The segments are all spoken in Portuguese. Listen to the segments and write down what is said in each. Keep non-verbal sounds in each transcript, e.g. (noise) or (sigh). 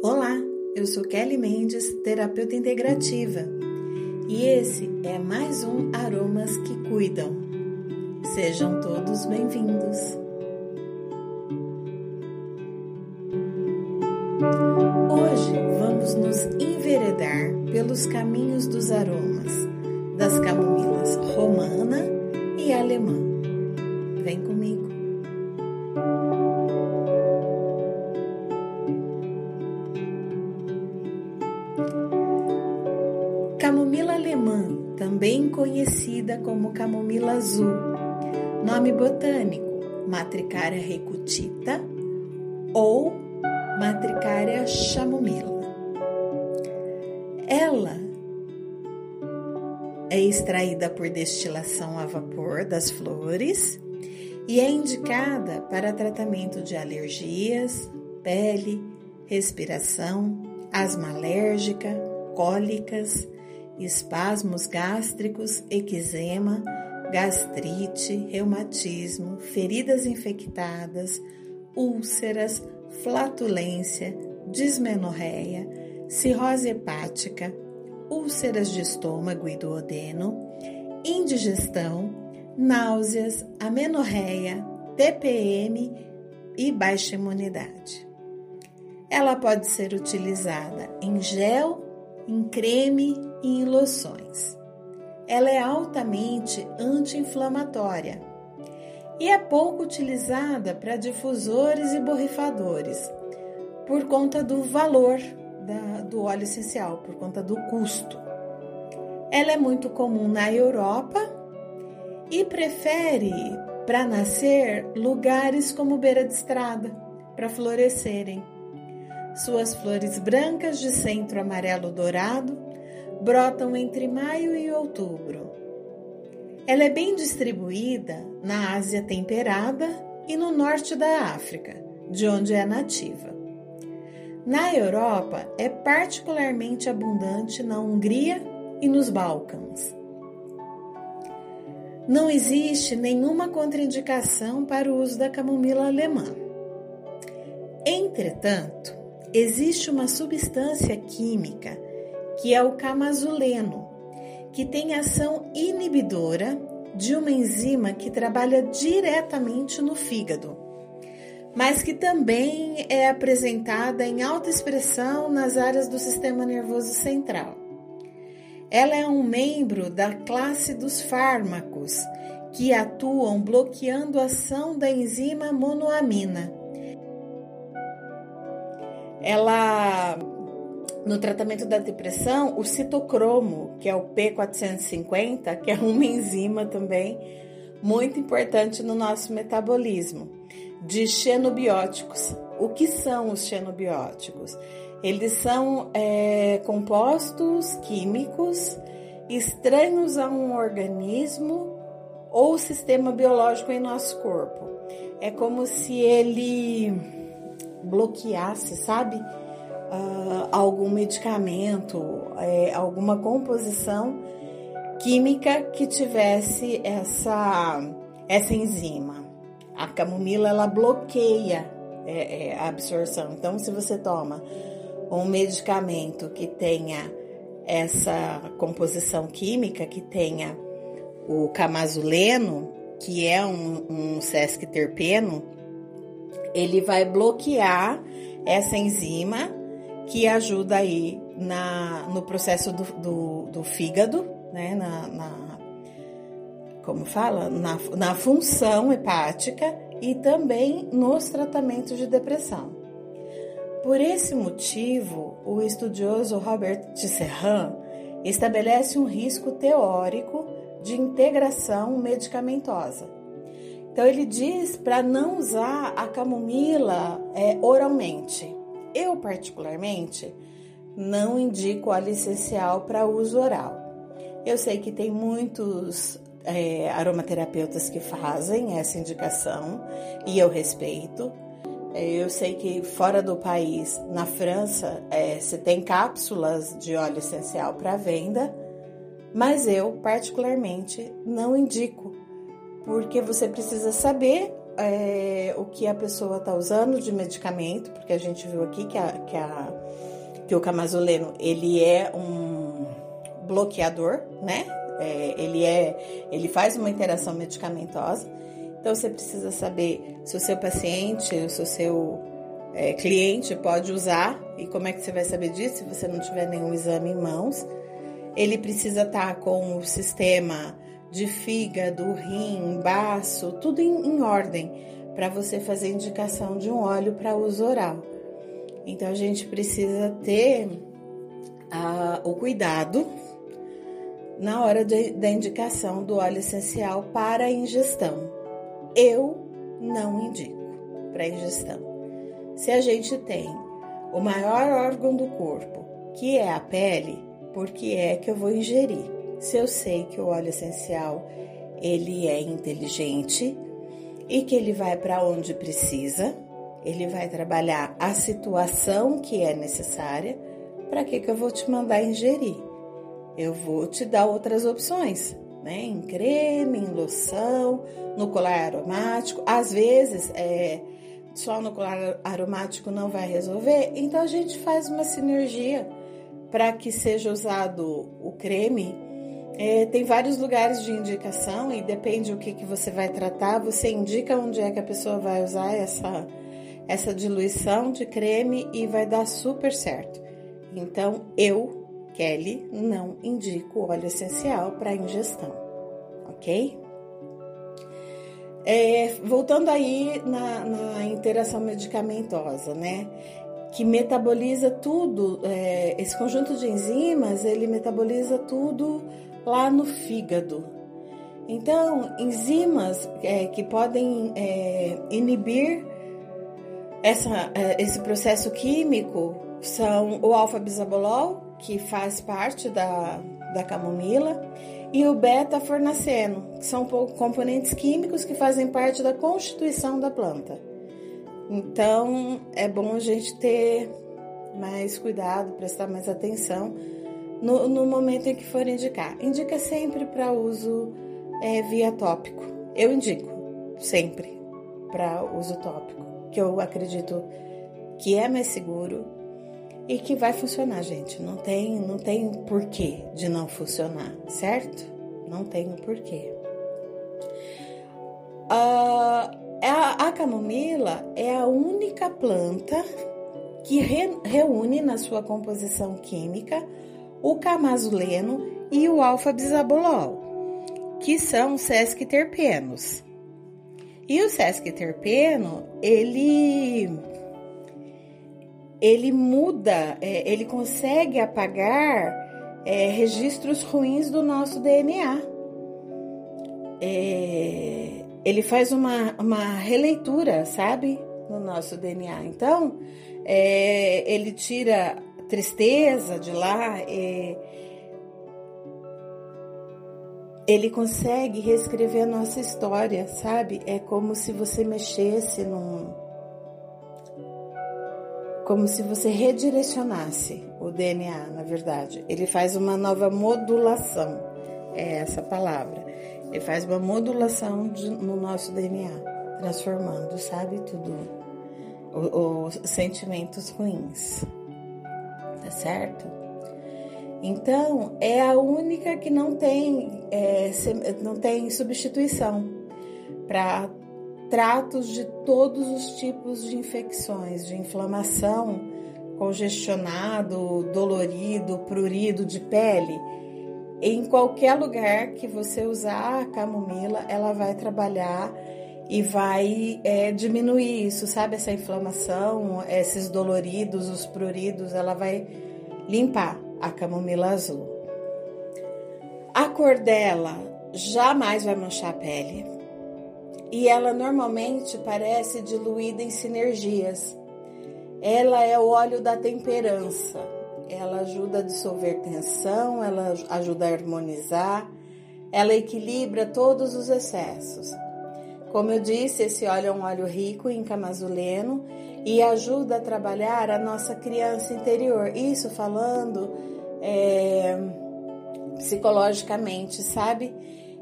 Olá, eu sou Kelly Mendes, terapeuta integrativa, e esse é mais um Aromas que Cuidam. Sejam todos bem-vindos. Hoje vamos nos enveredar pelos caminhos dos aromas das camomilas romana e alemã. Como camomila azul, nome botânico Matricaria recutita ou Matricaria chamomila. Ela é extraída por destilação a vapor das flores e é indicada para tratamento de alergias, pele, respiração, asma alérgica, cólicas, espasmos gástricos, eczema, gastrite, reumatismo, feridas infectadas, úlceras, flatulência, dismenorreia, cirrose hepática, úlceras de estômago e do odeno, indigestão, náuseas, amenorreia, TPM e baixa imunidade. Ela pode ser utilizada em gel, em creme e em loções. Ela é altamente anti-inflamatória e é pouco utilizada para difusores e borrifadores por conta do valor da, do óleo essencial, por conta do custo. Ela é muito comum na Europa e prefere para nascer lugares como beira de estrada para florescerem. Suas flores brancas de centro amarelo dourado brotam entre maio e outubro. Ela é bem distribuída na Ásia temperada e no norte da África, de onde é nativa. Na Europa, é particularmente abundante na Hungria e nos Balcãs. Não existe nenhuma contraindicação para o uso da camomila alemã. Entretanto, existe uma substância química que é o camazuleno, que tem ação inibidora de uma enzima que trabalha diretamente no fígado, mas que também é apresentada em alta expressão nas áreas do sistema nervoso central. Ela é um membro da classe dos fármacos que atuam bloqueando a ação da enzima monoamina. Ela no tratamento da depressão, o citocromo, que é o P450, que é uma enzima também muito importante no nosso metabolismo, de xenobióticos. O que são os xenobióticos? Eles são é, compostos químicos estranhos a um organismo ou sistema biológico em nosso corpo. É como se ele bloqueasse, sabe? Uh, algum medicamento, é, alguma composição química que tivesse essa, essa enzima. A camomila ela bloqueia é, é, a absorção. Então, se você toma um medicamento que tenha essa composição química, que tenha o camazuleno, que é um, um sesquiterpeno, ele vai bloquear essa enzima que ajuda aí na, no processo do, do, do fígado, né, na, na, como fala, na, na função hepática e também nos tratamentos de depressão. Por esse motivo, o estudioso Robert Tisserand estabelece um risco teórico de integração medicamentosa. Então ele diz para não usar a camomila é, oralmente. Eu, particularmente, não indico óleo essencial para uso oral. Eu sei que tem muitos é, aromaterapeutas que fazem essa indicação e eu respeito. É, eu sei que fora do país, na França, é, tem cápsulas de óleo essencial para venda, mas eu, particularmente, não indico, porque você precisa saber é, o que a pessoa está usando de medicamento, porque a gente viu aqui que, a, que, a, que o camazoleno ele é um bloqueador, né? É, ele é, ele faz uma interação medicamentosa. Então você precisa saber se o seu paciente, se o seu é, cliente pode usar e como é que você vai saber disso se você não tiver nenhum exame em mãos. Ele precisa estar tá com o sistema de fígado, rim, baço, tudo em, em ordem para você fazer indicação de um óleo para uso oral. Então a gente precisa ter o cuidado na hora de, da indicação do óleo essencial para ingestão. Eu não indico para ingestão. Se a gente tem o maior órgão do corpo, que é a pele, por que é que eu vou ingerir? Se eu sei que o óleo essencial ele é inteligente e que ele vai para onde precisa, ele vai trabalhar a situação que é necessária, para que, que eu vou te mandar ingerir? Eu vou te dar outras opções, né? Em creme, em loção, no colar aromático. Às vezes, é, só no colar aromático não vai resolver, então a gente faz uma sinergia para que seja usado o creme é, tem vários lugares de indicação e depende do que, que você vai tratar, você indica onde é que a pessoa vai usar essa, essa diluição de creme e vai dar super certo. Então, eu, Kelly, não indico óleo essencial para ingestão, ok? É, voltando aí na, na, interação medicamentosa, né? Que metaboliza tudo, é, esse conjunto de enzimas, ele metaboliza tudo lá no fígado. Então, enzimas é, que podem é, inibir essa, é, esse processo químico são o alfa-bisabolol, que faz parte da, da camomila, e o beta-fornaceno, que são componentes químicos que fazem parte da constituição da planta. Então, é bom a gente ter mais cuidado, prestar mais atenção no, no momento em que for indicar. Indica sempre para uso é, via tópico. Eu indico sempre para uso tópico, que eu acredito que é mais seguro e que vai funcionar, gente. Não tem, não tem porquê de não funcionar, certo? Não tem porquê. Uh, a, a camomila é a única planta que re, reúne na sua composição química o camazuleno e o alfa-bisabolol, que são sesquiterpenos. E o sesquiterpeno, ele ele muda, é, ele consegue apagar é, registros ruins do nosso DNA. É, ele faz uma, uma releitura, sabe, no nosso DNA. Então, é, ele tira tristeza de lá, é, ele consegue reescrever a nossa história, sabe? É como se você mexesse num. Como se você redirecionasse o DNA, na verdade. Ele faz uma nova modulação, é essa palavra. Ele faz uma modulação de, no nosso DNA, transformando, sabe? Tudo. Os sentimentos ruins tá certo? Então, é a única que não tem, é, não tem substituição para tratos de todos os tipos de infecções, de inflamação, congestionado, dolorido, prurido de pele. Em qualquer lugar que você usar a camomila, ela vai trabalhar e vai é, diminuir isso, sabe? Essa inflamação, esses doloridos, os pruridos, ela vai limpar a camomila azul. A cor dela jamais vai manchar a pele e ela normalmente parece diluída em sinergias. Ela é o óleo da temperança. Ela ajuda a dissolver tensão, ela ajuda a harmonizar, ela equilibra todos os excessos. Como eu disse, esse óleo é um óleo rico em camazuleno e ajuda a trabalhar a nossa criança interior. Isso falando é, psicologicamente, sabe?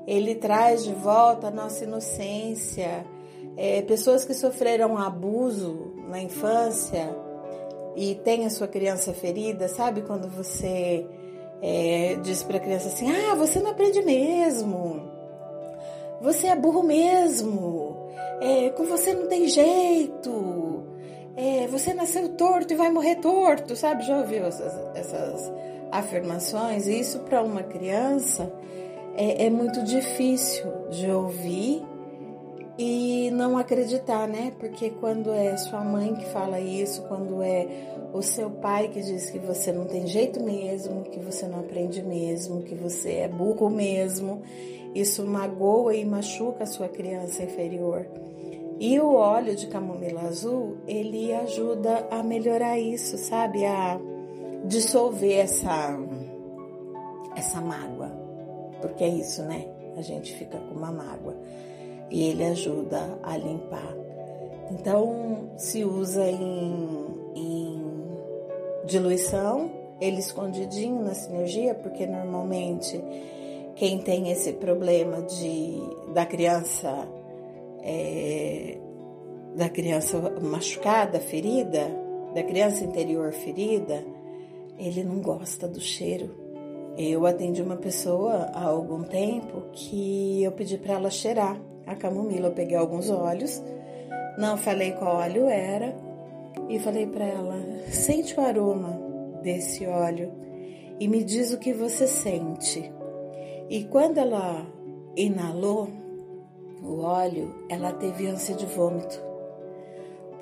Ele traz de volta a nossa inocência, É, pessoas que sofreram abuso na infância e tem a sua criança ferida, sabe? Quando você é, diz para a criança assim: Ah, você não aprende mesmo, você é burro mesmo, é, com você não tem jeito, é, você nasceu torto e vai morrer torto, sabe? Já ouviu essas, essas afirmações? Isso para uma criança é, é muito difícil de ouvir e não acreditar, né? Porque quando é sua mãe que fala isso, quando é o seu pai que diz que você não tem jeito mesmo, que você não aprende mesmo, que você é burro mesmo, isso magoa e machuca a sua criança inferior. E o óleo de camomila azul, ele ajuda a melhorar isso, sabe? A dissolver essa essa mágoa. Porque é isso, né? A gente fica com uma mágoa e ele ajuda a limpar. Então, se usa em, em diluição, ele escondidinho na sinergia, porque normalmente quem tem esse problema de da criança é, da criança machucada, ferida, da criança interior ferida, ele não gosta do cheiro. Eu atendi uma pessoa há algum tempo que eu pedi para ela cheirar a camomila. Eu peguei alguns óleos, não falei qual óleo era e falei para ela: sente o aroma desse óleo e me diz o que você sente. E quando ela inalou o óleo, ela teve ânsia de vômito,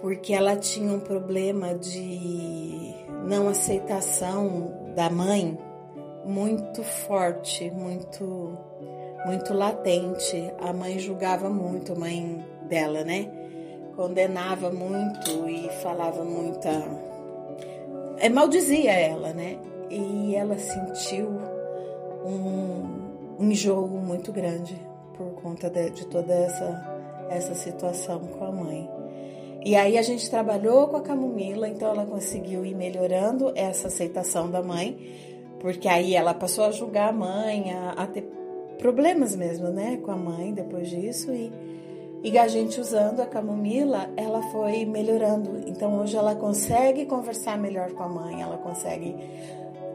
porque ela tinha um problema de não aceitação da mãe muito forte, muito muito latente. A mãe julgava muito, a mãe dela, né? Condenava muito e falava muita. É, maldizia ela, né? E ela sentiu um, enjoo muito grande por conta de, de toda essa, essa situação com a mãe. E aí a gente trabalhou com a camomila, então ela conseguiu ir melhorando essa aceitação da mãe, porque aí ela passou a julgar a mãe, a, a ter problemas mesmo, né, com a mãe depois disso e e a gente usando a camomila, ela foi melhorando. Então hoje ela consegue conversar melhor com a mãe, ela consegue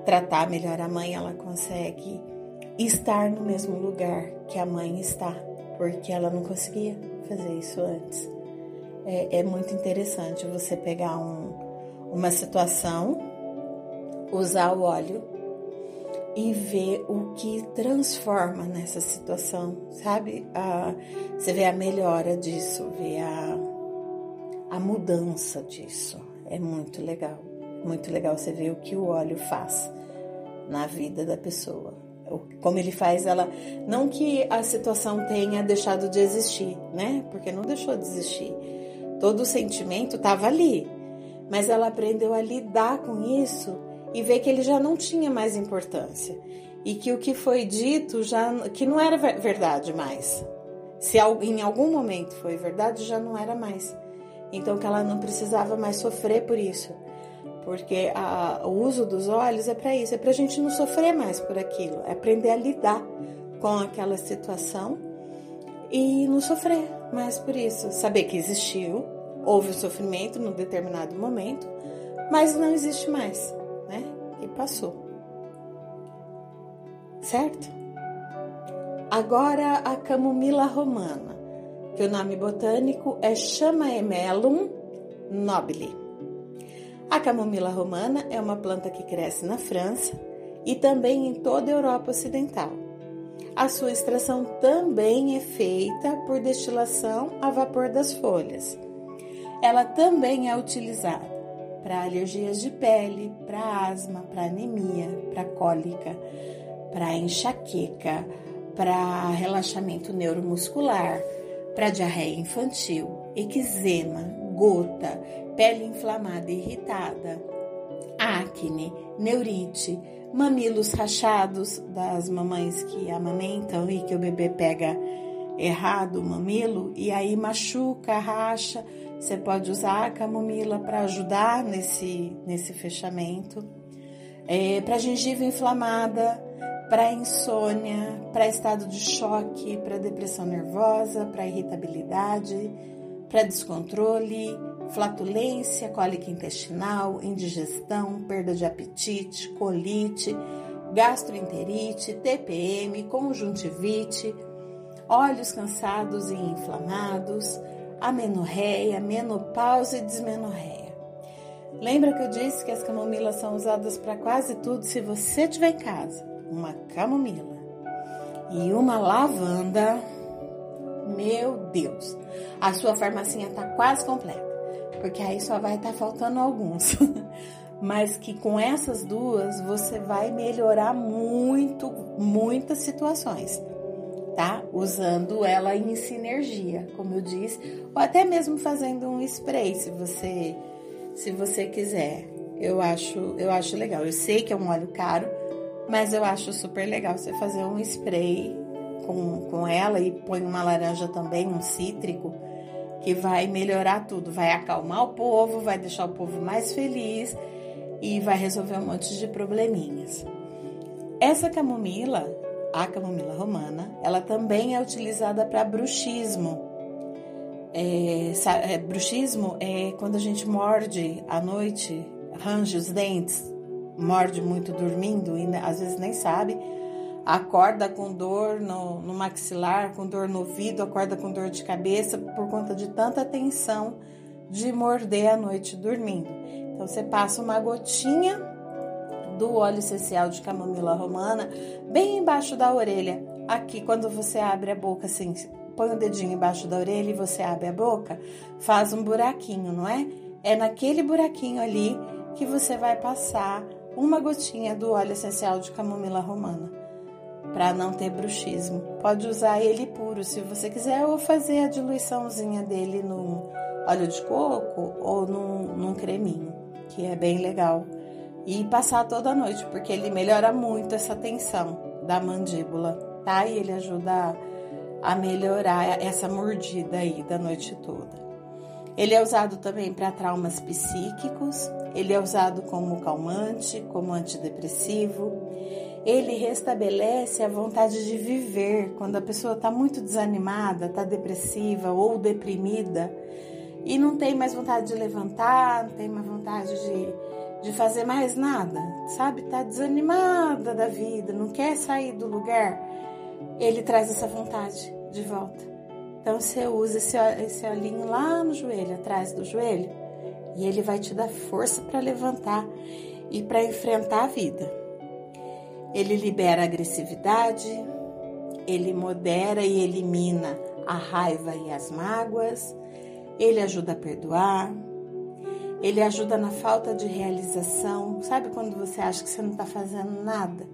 tratar melhor a mãe, ela consegue estar no mesmo lugar que a mãe está, porque ela não conseguia fazer isso antes. É, é muito interessante você pegar um, uma situação, usar o óleo e ver o que transforma nessa situação, sabe? A, você vê a melhora disso, vê a, a mudança disso. É muito legal. Muito legal você ver o que o óleo faz na vida da pessoa. Como ele faz ela. Não que a situação tenha deixado de existir, né? Porque não deixou de existir. Todo o sentimento estava ali. Mas ela aprendeu a lidar com isso e ver que ele já não tinha mais importância. E que o que foi dito já que não era verdade mais. Se em algum momento foi verdade, já não era mais. Então que ela não precisava mais sofrer por isso, porque a, o uso dos olhos é para isso, é para a gente não sofrer mais por aquilo, é aprender a lidar com aquela situação e não sofrer mais por isso, saber que existiu, houve sofrimento num determinado momento, mas não existe mais né? E passou. Certo? Agora a camomila romana, que o nome botânico é Chamaemelum nobile. A camomila romana é uma planta que cresce na França e também em toda a Europa Ocidental. A sua extração também é feita por destilação a vapor das folhas. Ela também é utilizada para alergias de pele, para asma, para anemia, para cólica, para enxaqueca, para relaxamento neuromuscular, para diarreia infantil, eczema, gota, pele inflamada e irritada, acne, neurite, mamilos rachados das mamães que amamentam e que o bebê pega errado o mamilo e aí machuca, racha, você pode usar a camomila para ajudar nesse, nesse fechamento. É, para gengiva inflamada, para insônia, para estado de choque, para depressão nervosa, para irritabilidade, para descontrole, flatulência, cólica intestinal, indigestão, perda de apetite, colite, gastroenterite, TPM, conjuntivite, olhos cansados e inflamados, amenorreia, menopausa e desmenorreia. Lembra que eu disse que as camomilas são usadas para quase tudo? Se você tiver em casa uma camomila e uma lavanda, meu Deus, a sua farmacinha está quase completa, porque aí só vai estar tá faltando alguns. (laughs) Mas que com essas duas você vai melhorar muito, muitas situações tá? Usando ela em sinergia, como eu disse, ou até mesmo fazendo um spray, se você se você quiser. Eu acho, eu acho legal. Eu sei que é um óleo caro, mas eu acho super legal você fazer um spray com, com ela e põe uma laranja também, um cítrico, que vai melhorar tudo, vai acalmar o povo, vai deixar o povo mais feliz e vai resolver um monte de probleminhas. Essa camomila, a camomila romana, ela também é utilizada para bruxismo. É, é, bruxismo é quando a gente morde à noite, range os dentes, morde muito dormindo e às vezes nem sabe, acorda com dor no, no maxilar, com dor no ouvido, acorda com dor de cabeça por conta de tanta tensão de morder à noite dormindo. Então você passa uma gotinha do óleo essencial de camomila romana bem embaixo da orelha. Aqui, quando você abre a boca, assim, põe o dedinho embaixo da orelha e você abre a boca, faz um buraquinho, não é? É naquele buraquinho ali que você vai passar uma gotinha do óleo essencial de camomila romana para não ter bruxismo. Pode usar ele puro se você quiser ou fazer a diluiçãozinha dele no óleo de coco ou num, num creminho, que é bem legal e passar toda a noite, porque ele melhora muito essa tensão da mandíbula, tá? E ele ajuda a melhorar essa mordida aí da noite toda. Ele é usado também para traumas psíquicos, ele é usado como calmante, como antidepressivo. Ele restabelece a vontade de viver quando a pessoa está muito desanimada, está depressiva ou deprimida e não tem mais vontade de levantar, não tem mais vontade de de fazer mais nada, sabe? Tá desanimada da vida, não quer sair do lugar. Ele traz essa vontade de volta. Então você usa esse, esse olhinho lá no joelho, atrás do joelho, e ele vai te dar força para levantar e para enfrentar a vida. Ele libera a agressividade, ele modera e elimina a raiva e as mágoas, ele ajuda a perdoar, ele ajuda na falta de realização. Sabe quando você acha que você não está fazendo nada?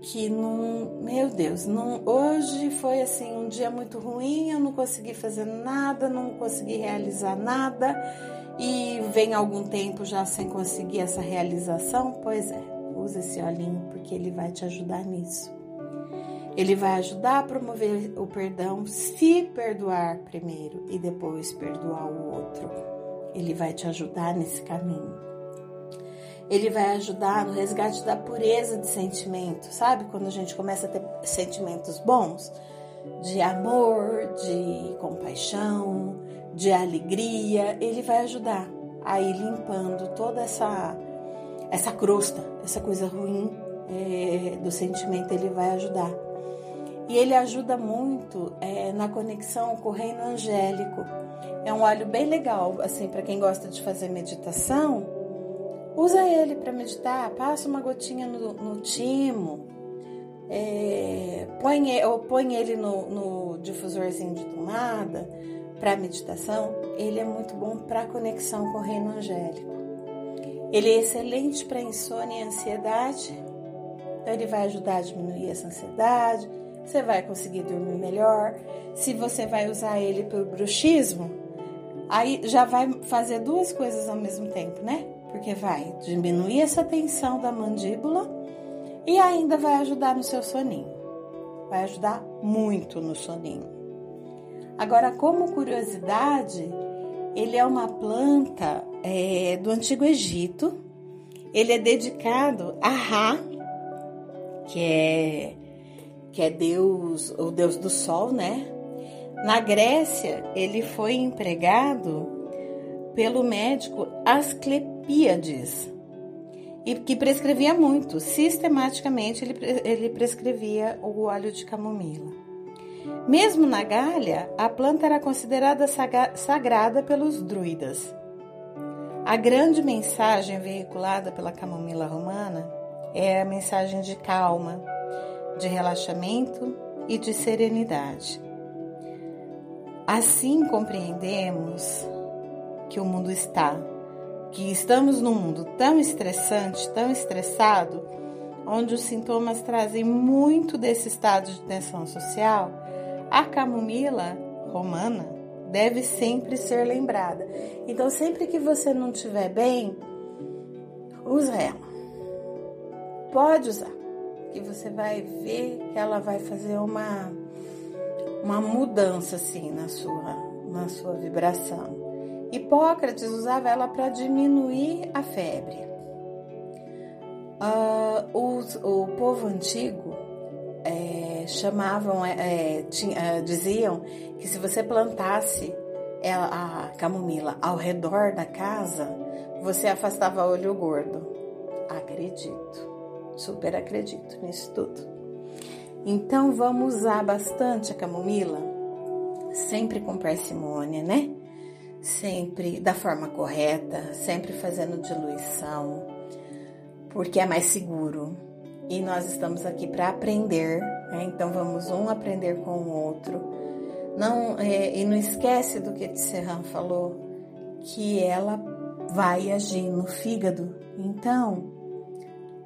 Que não. Meu Deus, não, hoje foi assim um dia muito ruim, eu não consegui fazer nada, não consegui realizar nada. E vem algum tempo já sem conseguir essa realização? Pois é, usa esse olhinho porque ele vai te ajudar nisso. Ele vai ajudar a promover o perdão se perdoar primeiro e depois perdoar o outro. Ele vai te ajudar nesse caminho. Ele vai ajudar no resgate da pureza de sentimento, sabe? Quando a gente começa a ter sentimentos bons, de amor, de compaixão, de alegria, ele vai ajudar a ir limpando toda essa essa crosta, essa coisa ruim é, do sentimento, ele vai ajudar. E ele ajuda muito é, na conexão com o reino angélico. É um óleo bem legal, assim, para quem gosta de fazer meditação. Usa ele para meditar, passa uma gotinha no, no timo, é, põe, ou põe ele no, no difusorzinho de tomada para meditação. Ele é muito bom para conexão com o reino angélico. Ele é excelente para insônia e ansiedade. Então, ele vai ajudar a diminuir essa ansiedade você vai conseguir dormir melhor. Se você vai usar ele para o bruxismo, aí já vai fazer duas coisas ao mesmo tempo, né? Porque vai diminuir essa tensão da mandíbula e ainda vai ajudar no seu soninho. Vai ajudar muito no soninho. Agora, como curiosidade, ele é uma planta é, do Antigo Egito. Ele é dedicado a Ra, que é que é Deus, o Deus do Sol, né? Na Grécia, ele foi empregado pelo médico Asclepíades, e que prescrevia muito. Sistematicamente, ele, ele prescrevia o óleo de camomila. Mesmo na Gália, a planta era considerada sagrada pelos druidas. A grande mensagem veiculada pela camomila romana é a mensagem de calma, de relaxamento e de serenidade. Assim compreendemos que o mundo está, que estamos num mundo tão estressante, tão estressado, onde os sintomas trazem muito desse estado de tensão social, a camomila romana deve sempre ser lembrada. Então, sempre que você não estiver bem, usa ela. Pode usar, que você vai ver que ela vai fazer uma uma mudança assim na sua na sua vibração. Hipócrates usava ela para diminuir a febre. Uh, os, o povo antigo é, chamavam, é, é tinha, diziam que se você plantasse a camomila ao redor da casa, você afastava olho gordo. Acredito, super acredito nisso tudo. Então vamos usar bastante a camomila, sempre com parcimônia, né? sempre da forma correta, sempre fazendo diluição, porque é mais seguro. E nós estamos aqui para aprender, né? então vamos um aprender com o outro. Não é, e não esquece do que Serran falou, que ela vai agir no fígado. Então,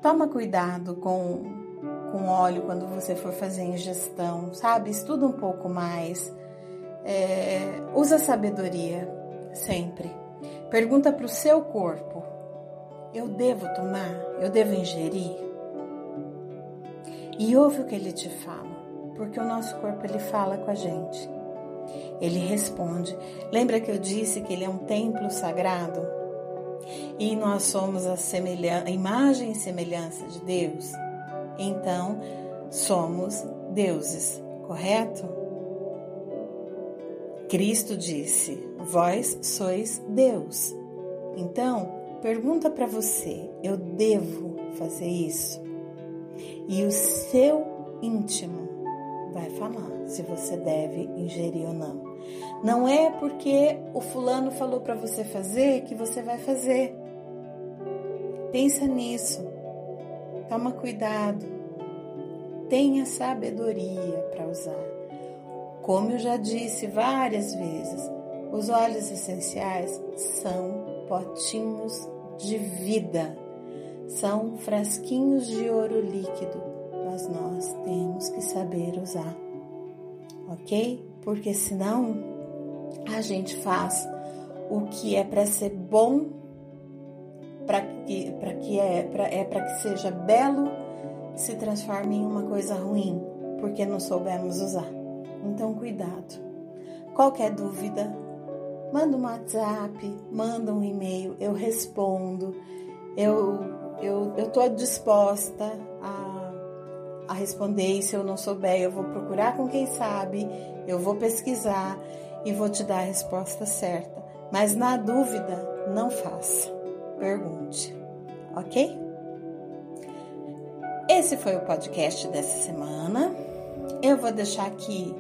toma cuidado com com óleo quando você for fazer ingestão, sabe? Estuda um pouco mais. É, usa sabedoria sempre. Pergunta para o seu corpo: eu devo tomar? Eu devo ingerir? E ouve o que ele te fala, porque o nosso corpo ele fala com a gente. Ele responde. Lembra que eu disse que ele é um templo sagrado? E nós somos a, a imagem e semelhança de Deus? Então, somos deuses, correto? Cristo disse: Vós sois Deus. Então, pergunta para você: eu devo fazer isso? E o seu íntimo vai falar se você deve ingerir ou não. Não é porque o fulano falou para você fazer que você vai fazer. Pensa nisso. Toma cuidado. Tenha sabedoria para usar. Como eu já disse várias vezes, os óleos essenciais são potinhos de vida, são frasquinhos de ouro líquido, mas nós temos que saber usar, ok? Porque senão a gente faz o que é para ser bom, para que, pra que é para é que seja belo, se transforma em uma coisa ruim, porque não soubemos usar. Então, cuidado. Qualquer dúvida, manda um WhatsApp, manda um e-mail, eu respondo. Eu eu estou disposta a, a responder. E se eu não souber, eu vou procurar com quem sabe, eu vou pesquisar e vou te dar a resposta certa. Mas na dúvida, não faça. Pergunte, ok? Esse foi o podcast dessa semana. Eu vou deixar aqui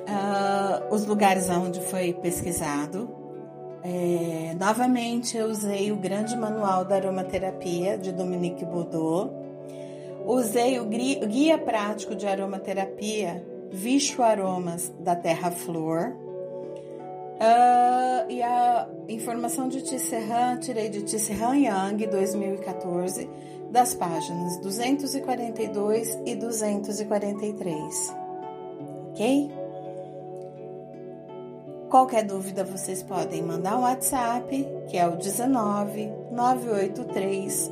uh, os lugares onde foi pesquisado. É, novamente, eu usei o grande manual da aromaterapia de Dominique Baudot. Usei o guia prático de aromaterapia Vicho Aromas da Terra Flor. Uh, e a informação de Tisserran tirei de Tisserran Yang 2014, das páginas 242 e 243. Ok? Qualquer dúvida vocês podem mandar um WhatsApp, que é o 19 983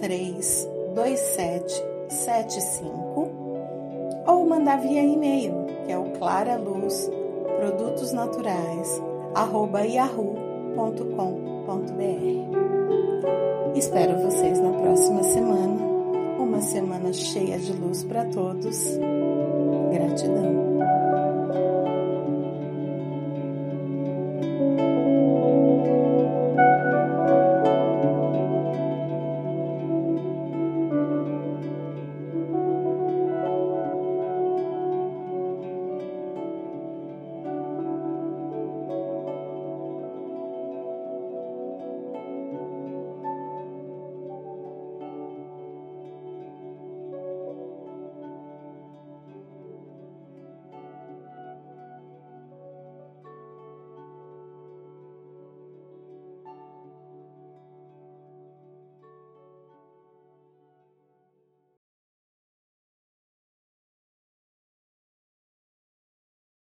13 2775, ou mandar via e-mail, que é o Clara Luz Produtos Naturais arroba yahoo.com.br. Espero vocês na próxima semana. Uma semana cheia de luz para todos. Gratidão.